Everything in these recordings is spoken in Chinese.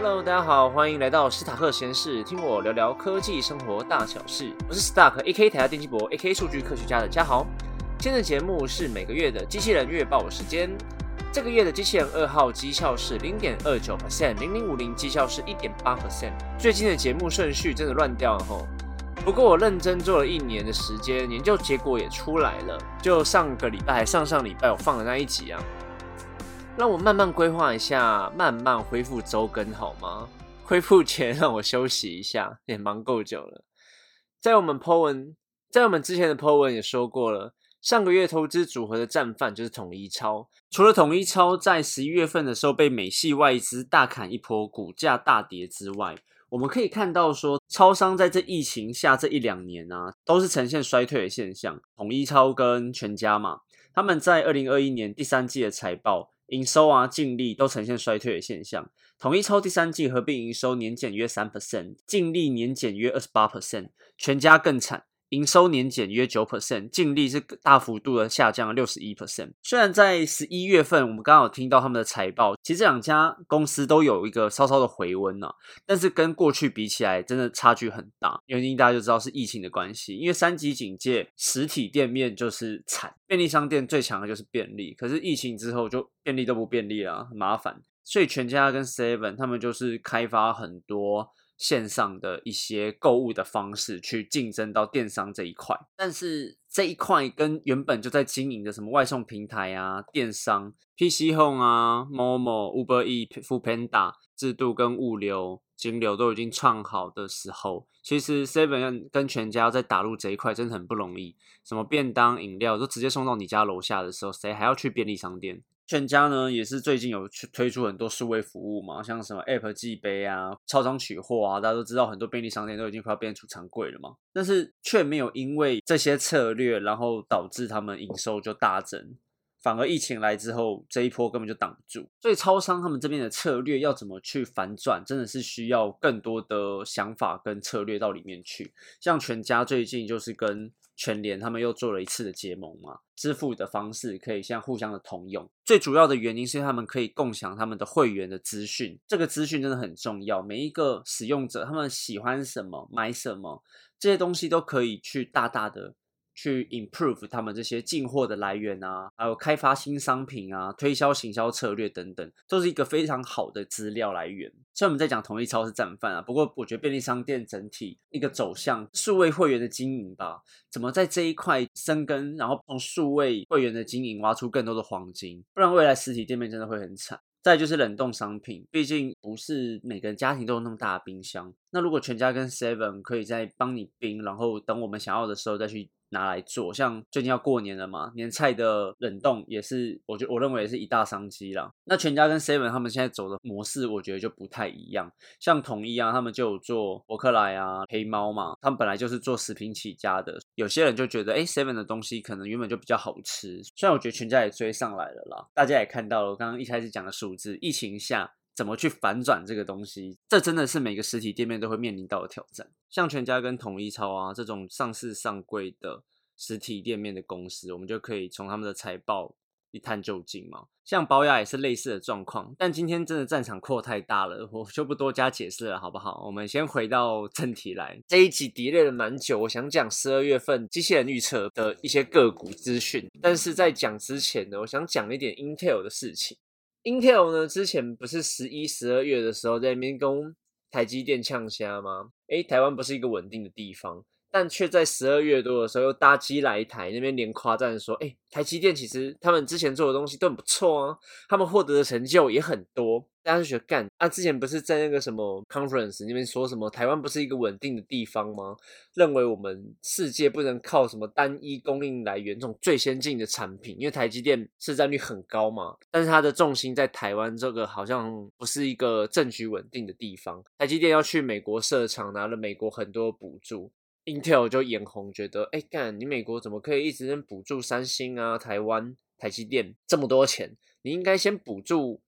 Hello，大家好，欢迎来到史塔克实验室，听我聊聊科技生活大小事。我是 Stark，AK 台下电机博，AK 数据科学家的嘉豪。今天的节目是每个月的机器人月报时间。这个月的机器人二号绩效是零点二九 percent，零零五零绩效是一点八 percent。最近的节目顺序真的乱掉了吼。不过我认真做了一年的时间，研究结果也出来了。就上个礼拜、上上礼拜我放的那一集啊。让我慢慢规划一下，慢慢恢复周更好吗？恢复前让我休息一下，也忙够久了。在我们 Po 文，在我们之前的 Po 文也说过了，上个月投资组合的战犯就是统一超。除了统一超在十一月份的时候被美系外资大砍一波，股价大跌之外，我们可以看到说，超商在这疫情下这一两年啊，都是呈现衰退的现象。统一超跟全家嘛，他们在二零二一年第三季的财报。营收啊，净利都呈现衰退的现象。统一抽第三季合并营收年减约三 percent，净利年减约二十八 percent，全家更惨。营收年减约九 percent，净利是大幅度的下降六十一 percent。虽然在十一月份我们刚好听到他们的财报，其实这两家公司都有一个稍稍的回温呢，但是跟过去比起来，真的差距很大。原因大家就知道是疫情的关系，因为三级警戒，实体店面就是惨，便利商店最强的就是便利，可是疫情之后就便利都不便利了，很麻烦。所以全家跟 Seven 他们就是开发很多。线上的一些购物的方式去竞争到电商这一块，但是这一块跟原本就在经营的什么外送平台啊、电商、PC Home 啊、Momo、Uber E、Food Panda 制度跟物流、金流都已经创好的时候，其实 Seven 跟全家在打入这一块真的很不容易。什么便当、饮料都直接送到你家楼下的时候，谁还要去便利商店？全家呢也是最近有去推出很多数位服务嘛，像什么 App 寄杯啊、超商取货啊，大家都知道很多便利商店都已经快要变储藏柜了嘛，但是却没有因为这些策略，然后导致他们营收就大增，反而疫情来之后这一波根本就挡不住。所以超商他们这边的策略要怎么去反转，真的是需要更多的想法跟策略到里面去。像全家最近就是跟全联他们又做了一次的结盟嘛，支付的方式可以像互相的通用。最主要的原因是他们可以共享他们的会员的资讯，这个资讯真的很重要。每一个使用者他们喜欢什么、买什么，这些东西都可以去大大的。去 improve 他们这些进货的来源啊，还有开发新商品啊，推销行销策略等等，都是一个非常好的资料来源。虽然我们在讲同一超市战犯啊，不过我觉得便利商店整体一个走向数位会员的经营吧，怎么在这一块生根，然后从数位会员的经营挖出更多的黄金，不然未来实体店面真的会很惨。再就是冷冻商品，毕竟不是每个家庭都有那么大的冰箱。那如果全家跟 Seven 可以在帮你冰，然后等我们想要的时候再去。拿来做，像最近要过年了嘛，年菜的冷冻也是，我觉我认为也是一大商机啦。那全家跟 Seven 他们现在走的模式，我觉得就不太一样。像统一啊，他们就有做伯克莱啊、黑猫嘛，他们本来就是做食品起家的。有些人就觉得，哎，Seven 的东西可能原本就比较好吃。虽然我觉得全家也追上来了啦，大家也看到了，刚刚一开始讲的数字，疫情下。怎么去反转这个东西？这真的是每个实体店面都会面临到的挑战。像全家跟统一超啊这种上市上柜的实体店面的公司，我们就可以从他们的财报一探究竟嘛。像保雅也是类似的状况，但今天真的战场扩太大了，我就不多加解释了，好不好？我们先回到正题来。这一集叠累了蛮久，我想讲十二月份机器人预测的一些个股资讯，但是在讲之前呢，我想讲一点 Intel 的事情。Intel 呢，之前不是十一、十二月的时候在那边跟台积电呛虾吗？诶，台湾不是一个稳定的地方，但却在十二月多的时候又搭机来台那边连夸赞说，诶，台积电其实他们之前做的东西都很不错啊，他们获得的成就也很多。大家就觉得干啊，之前不是在那个什么 conference 那边说什么台湾不是一个稳定的地方吗？认为我们世界不能靠什么单一供应来源这种最先进的产品，因为台积电市占率很高嘛。但是它的重心在台湾这个好像不是一个政局稳定的地方。台积电要去美国设厂，拿了美国很多补助，Intel 就眼红，觉得哎干，你美国怎么可以一直补助三星啊、台湾、台积电这么多钱？你应该先补助。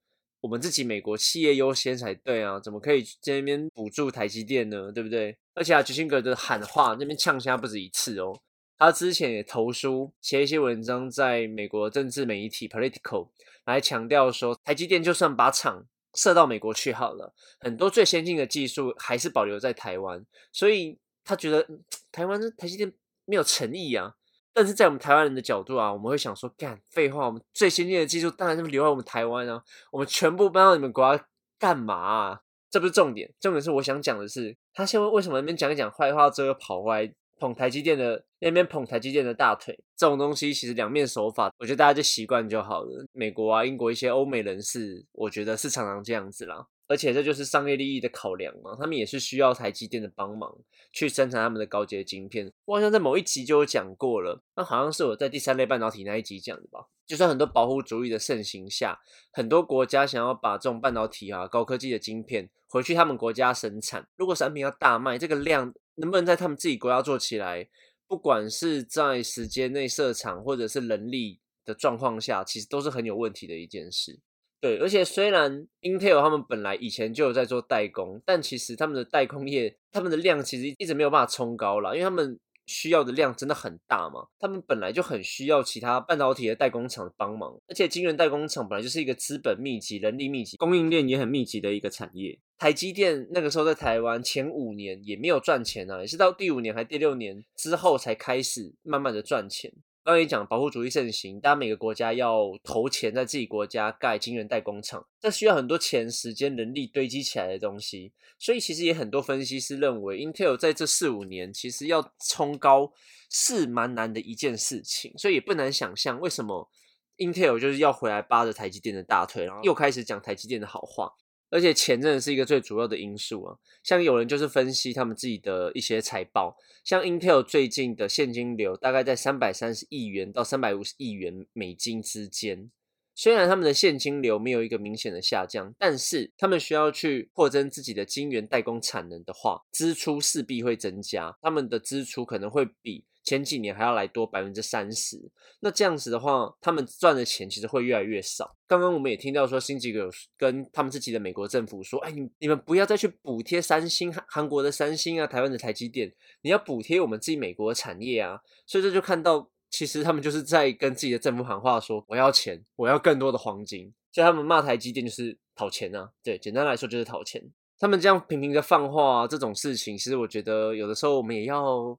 我们自己美国企业优先才对啊，怎么可以在那边补助台积电呢？对不对？而且啊，吉辛格的喊话那边呛虾不止一次哦。他之前也投书写一些文章，在美国政治媒体 Political 来强调说，台积电就算把厂射到美国去好了，很多最先进的技术还是保留在台湾，所以他觉得台湾的台积电没有诚意啊。但是在我们台湾人的角度啊，我们会想说，干废话，我们最先进的技术当然是留在我们台湾啊，我们全部搬到你们国家干嘛？啊？这不是重点，重点是我想讲的是，他现在为什么那边讲一讲坏话之后又跑回来捧台积电的那边捧台积电的大腿？这种东西其实两面手法，我觉得大家就习惯就好了。美国啊、英国一些欧美人士，我觉得是常常这样子啦。而且这就是商业利益的考量嘛，他们也是需要台积电的帮忙去生产他们的高阶晶片。我好像在某一集就有讲过了，那好像是我在第三类半导体那一集讲的吧。就算很多保护主义的盛行下，很多国家想要把这种半导体啊、高科技的晶片回去他们国家生产，如果产品要大卖，这个量能不能在他们自己国家做起来，不管是在时间内设厂或者是人力的状况下，其实都是很有问题的一件事。对，而且虽然 Intel 他们本来以前就有在做代工，但其实他们的代工业，他们的量其实一直没有办法冲高了，因为他们需要的量真的很大嘛，他们本来就很需要其他半导体的代工厂帮忙，而且晶圆代工厂本来就是一个资本密集、人力密集、供应链也很密集的一个产业。台积电那个时候在台湾前五年也没有赚钱啊，也是到第五年还第六年之后才开始慢慢的赚钱。刚刚也讲保护主义盛行，大家每个国家要投钱在自己国家盖晶圆代工厂，这需要很多钱、时间、人力堆积起来的东西。所以其实也很多分析师认为，Intel 在这四五年其实要冲高是蛮难的一件事情。所以也不难想象，为什么 Intel 就是要回来扒着台积电的大腿，然后又开始讲台积电的好话。而且钱真的是一个最主要的因素啊！像有人就是分析他们自己的一些财报，像 Intel 最近的现金流大概在三百三十亿元到三百五十亿元美金之间。虽然他们的现金流没有一个明显的下降，但是他们需要去扩增自己的晶圆代工产能的话，支出势必会增加。他们的支出可能会比。前几年还要来多百分之三十，那这样子的话，他们赚的钱其实会越来越少。刚刚我们也听到说，新几个跟他们自己的美国政府说：“哎，你你们不要再去补贴三星、韩国的三星啊，台湾的台积电，你要补贴我们自己美国的产业啊。”所以这就看到，其实他们就是在跟自己的政府喊话，说：“我要钱，我要更多的黄金。”所以他们骂台积电就是讨钱啊。对，简单来说就是讨钱。他们这样频频的放话这种事情，其实我觉得有的时候我们也要。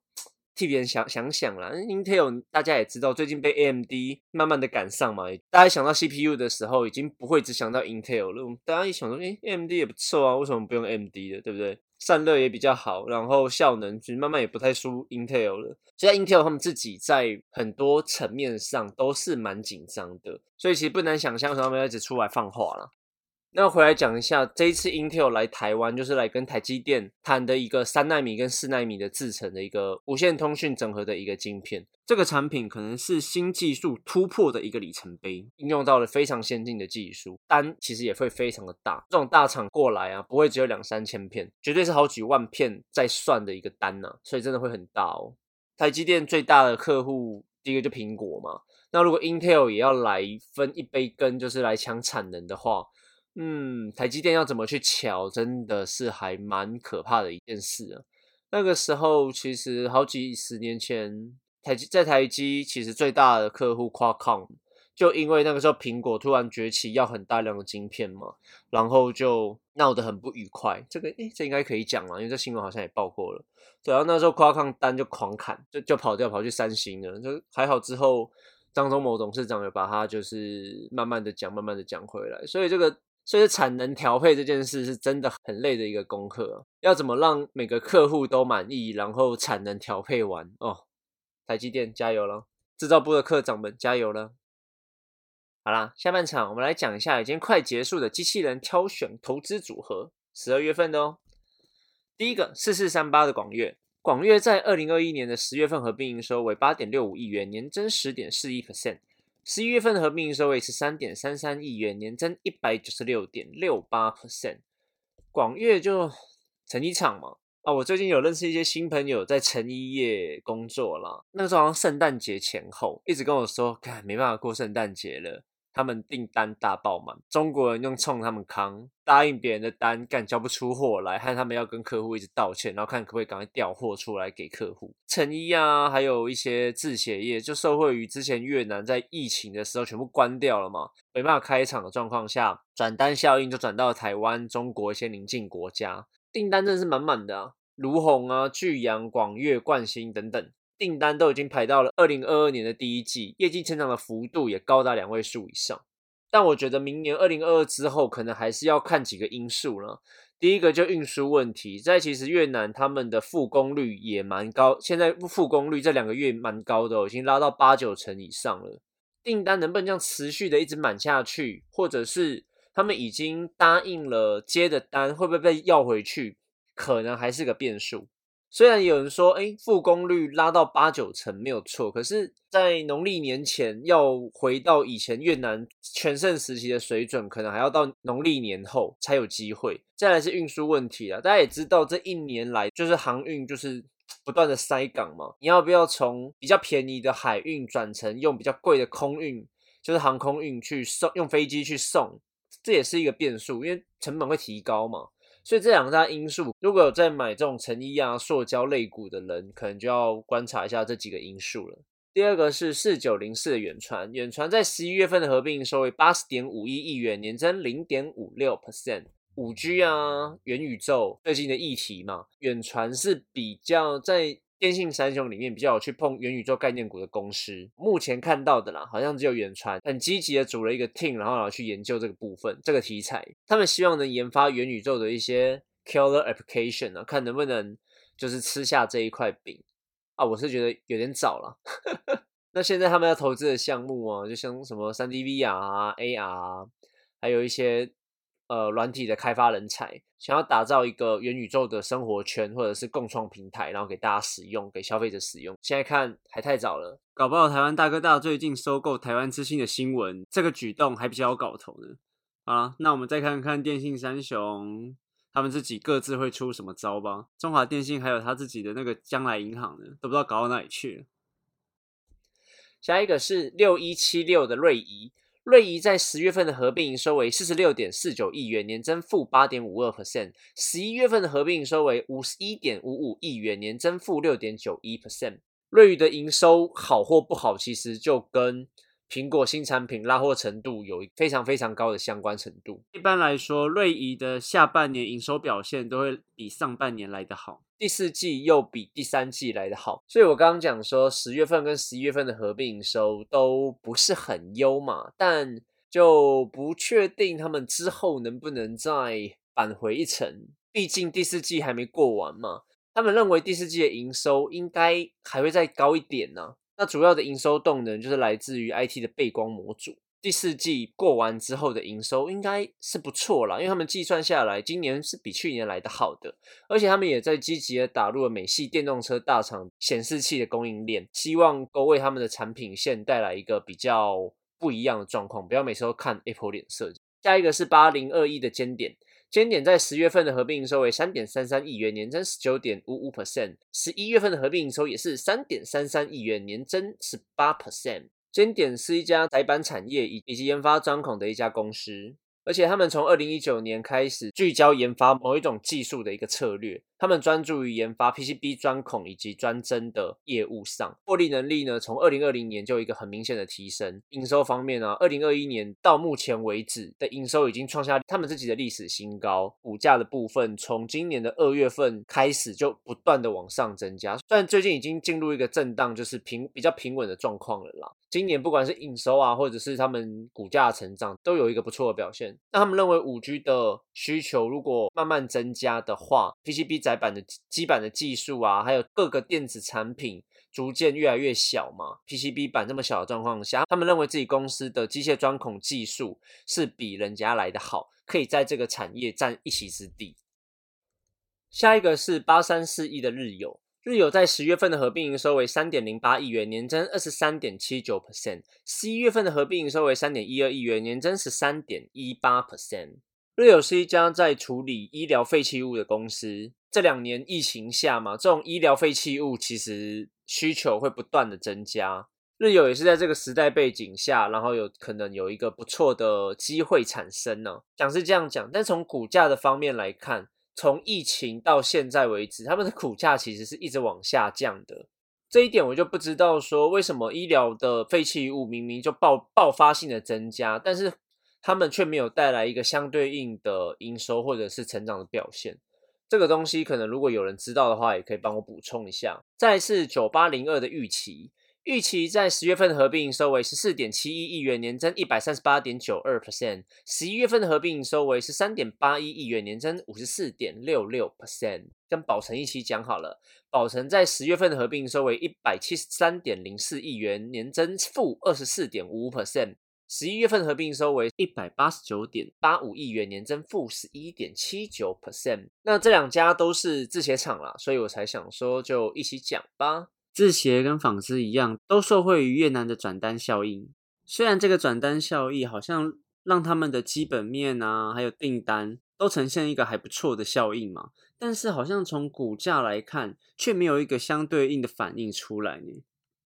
替别人想想想啦，Intel 大家也知道，最近被 AMD 慢慢的赶上嘛。大家想到 CPU 的时候，已经不会只想到 Intel 了。大家一想说，哎，AMD 也不错啊，为什么不用 AMD 的，对不对？散热也比较好，然后效能其实慢慢也不太输 Intel 了。现在 Intel 他们自己在很多层面上都是蛮紧张的，所以其实不难想象，他们一直出来放话了。那回来讲一下，这一次 Intel 来台湾，就是来跟台积电谈的一个三纳米跟四纳米的制成的一个无线通讯整合的一个晶片。这个产品可能是新技术突破的一个里程碑，应用到了非常先进的技术，单其实也会非常的大。这种大厂过来啊，不会只有两三千片，绝对是好几万片在算的一个单呐，所以真的会很大哦。台积电最大的客户，第一个就苹果嘛。那如果 Intel 也要来分一杯羹，就是来抢产能的话，嗯，台积电要怎么去抢，真的是还蛮可怕的一件事啊。那个时候，其实好几十年前，台积在台积其实最大的客户 Qualcomm，就因为那个时候苹果突然崛起，要很大量的晶片嘛，然后就闹得很不愉快。这个诶，这应该可以讲了，因为这新闻好像也报过了。然后那时候 Qualcomm 单就狂砍，就就跑掉，跑去三星了。就还好之后，张忠谋董事长有把它就是慢慢的讲，慢慢的讲回来，所以这个。所以产能调配这件事是真的很累的一个功课，要怎么让每个客户都满意，然后产能调配完哦。台积电加油了，制造部的课长们加油了。好啦，下半场我们来讲一下已经快结束的机器人挑选投资组合，十二月份的哦。第一个四四三八的广越，广越在二零二一年的十月份合并营收为八点六五亿元，年增十点四一 percent。十一月份的合并营收为十三点三三亿元，年增一百九十六点六八 percent。广粤就成衣厂嘛，啊，我最近有认识一些新朋友在成衣业工作啦。那个时候好像圣诞节前后，一直跟我说，看没办法过圣诞节了，他们订单大爆满，中国人用冲他们扛，答应别人的单干交不出货来，害他们要跟客户一直道歉，然后看可不可以赶快调货出来给客户。成衣啊，还有一些制鞋业，就受惠于之前越南在疫情的时候全部关掉了嘛，没办法开厂的状况下，转单效应就转到台湾、中国一些邻近国家，订单真的是满满的啊，卢红啊、巨阳、广粤、冠兴等等。订单都已经排到了二零二二年的第一季，业绩成长的幅度也高达两位数以上。但我觉得明年二零二二之后，可能还是要看几个因素了。第一个就运输问题，在其实越南他们的复工率也蛮高，现在复工率这两个月蛮高的，已经拉到八九成以上了。订单能不能这样持续的一直满下去，或者是他们已经答应了接的单，会不会被要回去，可能还是个变数。虽然有人说，哎，复工率拉到八九成没有错，可是，在农历年前要回到以前越南全盛时期的水准，可能还要到农历年后才有机会。再来是运输问题啊，大家也知道，这一年来就是航运就是不断的塞港嘛，你要不要从比较便宜的海运转成用比较贵的空运，就是航空运去送，用飞机去送，这也是一个变数，因为成本会提高嘛。所以这两大因素，如果有在买这种成衣啊、塑胶类股的人，可能就要观察一下这几个因素了。第二个是四九零四的远传，远传在十一月份的合并收为八十点五一亿元，年增零点五六 percent。五 G 啊，元宇宙最近的议题嘛，远传是比较在。电信三雄里面比较有去碰元宇宙概念股的公司，目前看到的啦，好像只有远传很积极的组了一个 team，然后然后去研究这个部分这个题材。他们希望能研发元宇宙的一些 killer application 啊，看能不能就是吃下这一块饼啊。我是觉得有点早了。那现在他们要投资的项目啊，就像什么三 D VR 啊、AR，还有一些。呃，软体的开发人才想要打造一个元宇宙的生活圈，或者是共创平台，然后给大家使用，给消费者使用。现在看还太早了，搞不好台湾大哥大最近收购台湾之星的新闻，这个举动还比较有搞头呢。啊，那我们再看看电信三雄，他们自己各自会出什么招吧。中华电信还有他自己的那个将来银行呢，都不知道搞到哪里去了。下一个是六一七六的瑞仪。瑞仪在十月份的合并营收为四十六点四九亿元，年增负八点五二 percent。十一月份的合并营收为五十一点五五亿元，年增负六点九一 percent。瑞仪的营收好或不好，其实就跟苹果新产品拉货程度有非常非常高的相关程度。一般来说，瑞仪的下半年营收表现都会比上半年来得好。第四季又比第三季来得好，所以我刚刚讲说十月份跟十一月份的合并营收都不是很优嘛，但就不确定他们之后能不能再扳回一城，毕竟第四季还没过完嘛。他们认为第四季的营收应该还会再高一点呢。那主要的营收动能就是来自于 IT 的背光模组。第四季过完之后的营收应该是不错啦，因为他们计算下来，今年是比去年来的好的，而且他们也在积极的打入了美系电动车大厂显示器的供应链，希望都为他们的产品线带来一个比较不一样的状况，不要每次都看 Apple 脸色。下一个是八零二一的尖点，尖点在十月份的合并营收为三点三三亿元，年增十九点五五 percent，十一月份的合并营收也是三点三三亿元，年增十八 percent。尖点是一家载板产业以以及研发钻孔的一家公司。而且他们从二零一九年开始聚焦研发某一种技术的一个策略，他们专注于研发 PCB 钻孔以及专针的业务上，获利能力呢，从二零二零年就有一个很明显的提升。营收方面呢，二零二一年到目前为止的营收已经创下他们自己的历史新高。股价的部分从今年的二月份开始就不断的往上增加，虽然最近已经进入一个震荡，就是平比较平稳的状况了啦。今年不管是营收啊，或者是他们股价成长，都有一个不错的表现。那他们认为五 G 的需求如果慢慢增加的话，PCB 在载板的基板的技术啊，还有各个电子产品逐渐越来越小嘛，PCB 板这么小的状况下，他们认为自己公司的机械钻孔技术是比人家来的好，可以在这个产业占一席之地。下一个是八三四亿的日友。日友在十月份的合并营收为三点零八亿元，年增二十三点七九 percent；十一月份的合并营收为三点一二亿元，年增十三点一八 percent。日友是一家在处理医疗废弃物的公司。这两年疫情下嘛，这种医疗废弃物其实需求会不断的增加。日友也是在这个时代背景下，然后有可能有一个不错的机会产生呢。讲是这样讲，但从股价的方面来看，从疫情到现在为止，他们的股价其实是一直往下降的。这一点我就不知道说为什么医疗的废弃物明明就爆爆发性的增加，但是他们却没有带来一个相对应的营收或者是成长的表现。这个东西可能如果有人知道的话，也可以帮我补充一下。再是九八零二的预期。预期在十月份合并收为十四点七一亿元，年增一百三十八点九二 percent；十一月份的合并收为十三点八一亿元，年增五十四点六六 percent。跟宝成一起讲好了，宝成在十月份的合并收为一百七十三点零四亿元，年增负二十四点五五 percent；十一月份合并收为一百八十九点八五亿元，年增负十一点七九 percent。那这两家都是制鞋厂啦，所以我才想说就一起讲吧。制鞋跟纺织一样，都受惠于越南的转单效应。虽然这个转单效益好像让他们的基本面啊，还有订单都呈现一个还不错的效应嘛，但是好像从股价来看，却没有一个相对应的反应出来呢。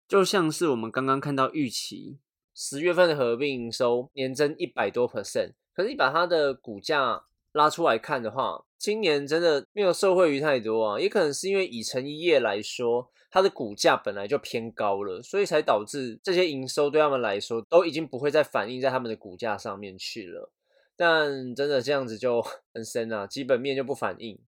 就像是我们刚刚看到预期十月份的合并营收年增一百多 percent，可是你把它的股价拉出来看的话，今年真的没有受惠于太多啊，也可能是因为以成一业来说。它的股价本来就偏高了，所以才导致这些营收对他们来说都已经不会再反映在他们的股价上面去了。但真的这样子就 很深啊，基本面就不反映。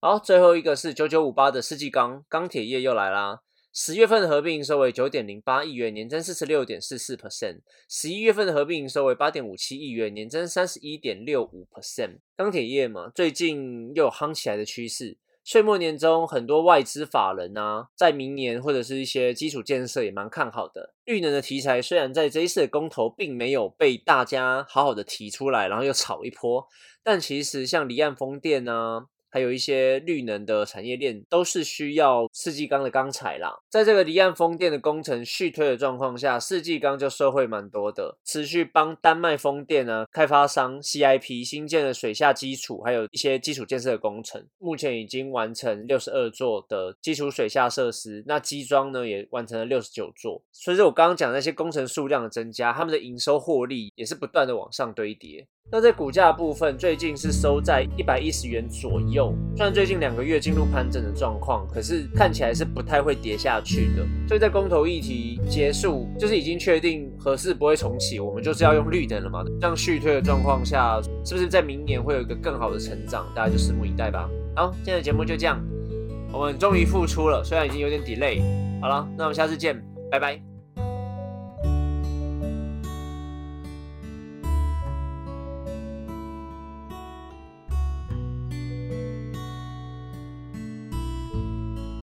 好，最后一个是九九五八的世纪钢钢铁业又来啦。十月份的合并营收为九点零八亿元，年增四十六点四四 percent。十一月份的合并营收为八点五七亿元，年增三十一点六五 percent。钢铁业嘛，最近又有夯起来的趋势。岁末年中，很多外资法人啊，在明年或者是一些基础建设也蛮看好的。绿能的题材虽然在这一次的公投并没有被大家好好的提出来，然后又炒一波，但其实像离岸风电啊。还有一些绿能的产业链都是需要四季钢的钢材啦。在这个离岸风电的工程续推的状况下，四季钢就收惠蛮多的，持续帮丹麦风电呢开发商 CIP 新建的水下基础，还有一些基础建设的工程，目前已经完成六十二座的基础水下设施，那基桩呢也完成了六十九座。随着我刚刚讲那些工程数量的增加，他们的营收获利也是不断的往上堆叠。那在股价部分，最近是收在一百一十元左右。虽然最近两个月进入盘整的状况，可是看起来是不太会跌下去的。所以在公投议题结束，就是已经确定合适不会重启，我们就是要用绿灯了嘛。这样续推的状况下，是不是在明年会有一个更好的成长？大家就拭目以待吧。好，今天的节目就这样，我们终于复出了，虽然已经有点 delay。好了，那我们下次见，拜拜。